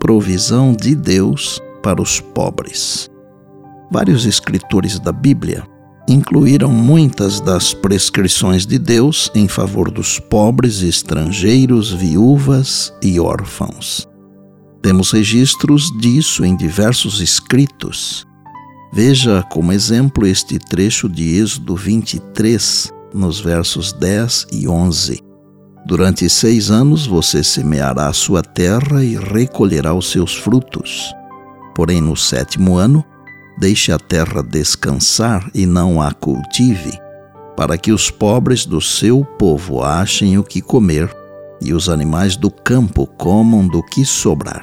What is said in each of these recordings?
Provisão de Deus para os pobres. Vários escritores da Bíblia incluíram muitas das prescrições de Deus em favor dos pobres, estrangeiros, viúvas e órfãos. Temos registros disso em diversos escritos. Veja como exemplo este trecho de Êxodo 23, nos versos 10 e 11. Durante seis anos você semeará a sua terra e recolherá os seus frutos. Porém, no sétimo ano, deixe a terra descansar e não a cultive, para que os pobres do seu povo achem o que comer e os animais do campo comam do que sobrar.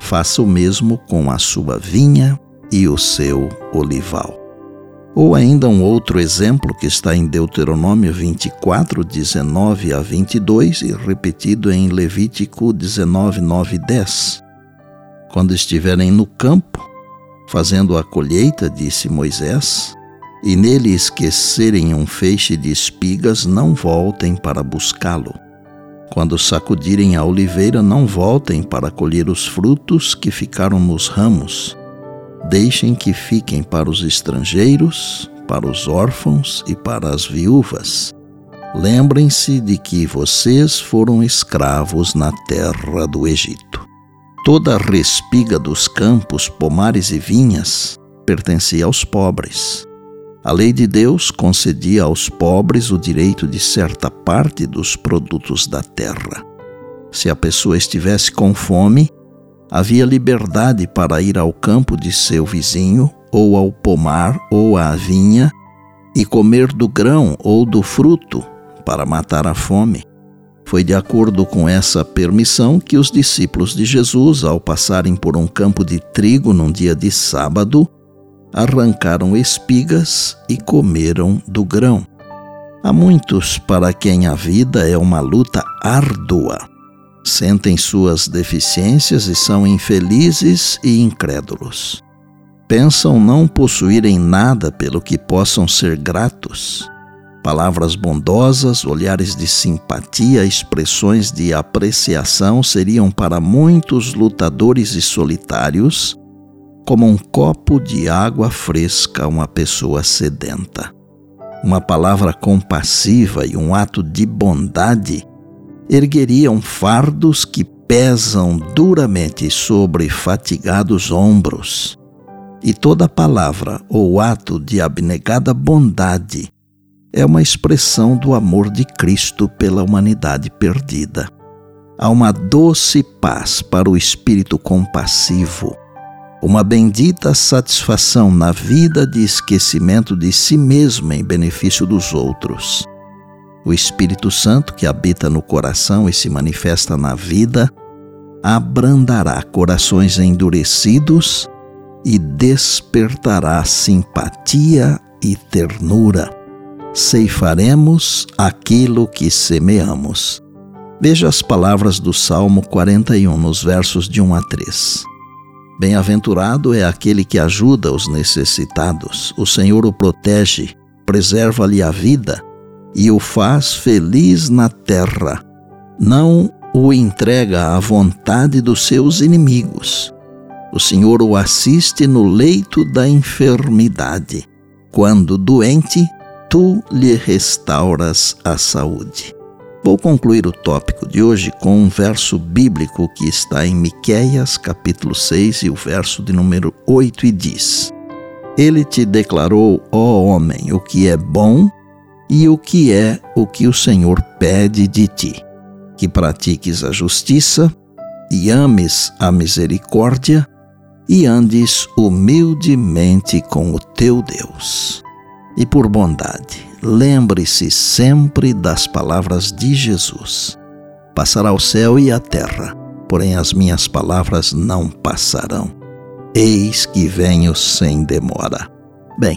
Faça o mesmo com a sua vinha e o seu olival. Ou ainda um outro exemplo que está em Deuteronômio 24, 19 a 22 e repetido em Levítico 19, 9 e 10. Quando estiverem no campo, fazendo a colheita, disse Moisés, e nele esquecerem um feixe de espigas, não voltem para buscá-lo. Quando sacudirem a oliveira, não voltem para colher os frutos que ficaram nos ramos deixem que fiquem para os estrangeiros, para os órfãos e para as viúvas. Lembrem-se de que vocês foram escravos na terra do Egito. Toda a respiga dos campos, pomares e vinhas pertencia aos pobres. A lei de Deus concedia aos pobres o direito de certa parte dos produtos da terra. Se a pessoa estivesse com fome, havia liberdade para ir ao campo de seu vizinho, ou ao pomar, ou à vinha, e comer do grão ou do fruto para matar a fome. Foi de acordo com essa permissão que os discípulos de Jesus, ao passarem por um campo de trigo num dia de sábado, arrancaram espigas e comeram do grão. Há muitos para quem a vida é uma luta árdua sentem suas deficiências e são infelizes e incrédulos. Pensam não possuírem nada pelo que possam ser gratos. Palavras bondosas, olhares de simpatia, expressões de apreciação seriam para muitos lutadores e solitários como um copo de água fresca a uma pessoa sedenta. Uma palavra compassiva e um ato de bondade ergueriam fardos que pesam duramente sobre fatigados ombros. E toda palavra ou ato de abnegada bondade é uma expressão do amor de Cristo pela humanidade perdida. Há uma doce paz para o espírito compassivo, uma bendita satisfação na vida de esquecimento de si mesmo em benefício dos outros. O Espírito Santo, que habita no coração e se manifesta na vida, abrandará corações endurecidos e despertará simpatia e ternura. Ceifaremos aquilo que semeamos. Veja as palavras do Salmo 41, nos versos de 1 a 3. Bem-aventurado é aquele que ajuda os necessitados. O Senhor o protege, preserva-lhe a vida e o faz feliz na terra. Não o entrega à vontade dos seus inimigos. O Senhor o assiste no leito da enfermidade. Quando doente, tu lhe restauras a saúde. Vou concluir o tópico de hoje com um verso bíblico que está em Miqueias, capítulo 6, e o verso de número 8 e diz: Ele te declarou, ó homem, o que é bom e o que é o que o Senhor pede de ti: que pratiques a justiça e ames a misericórdia e andes humildemente com o teu Deus. E por bondade, lembre-se sempre das palavras de Jesus: Passará o céu e a terra, porém as minhas palavras não passarão. Eis que venho sem demora. Bem,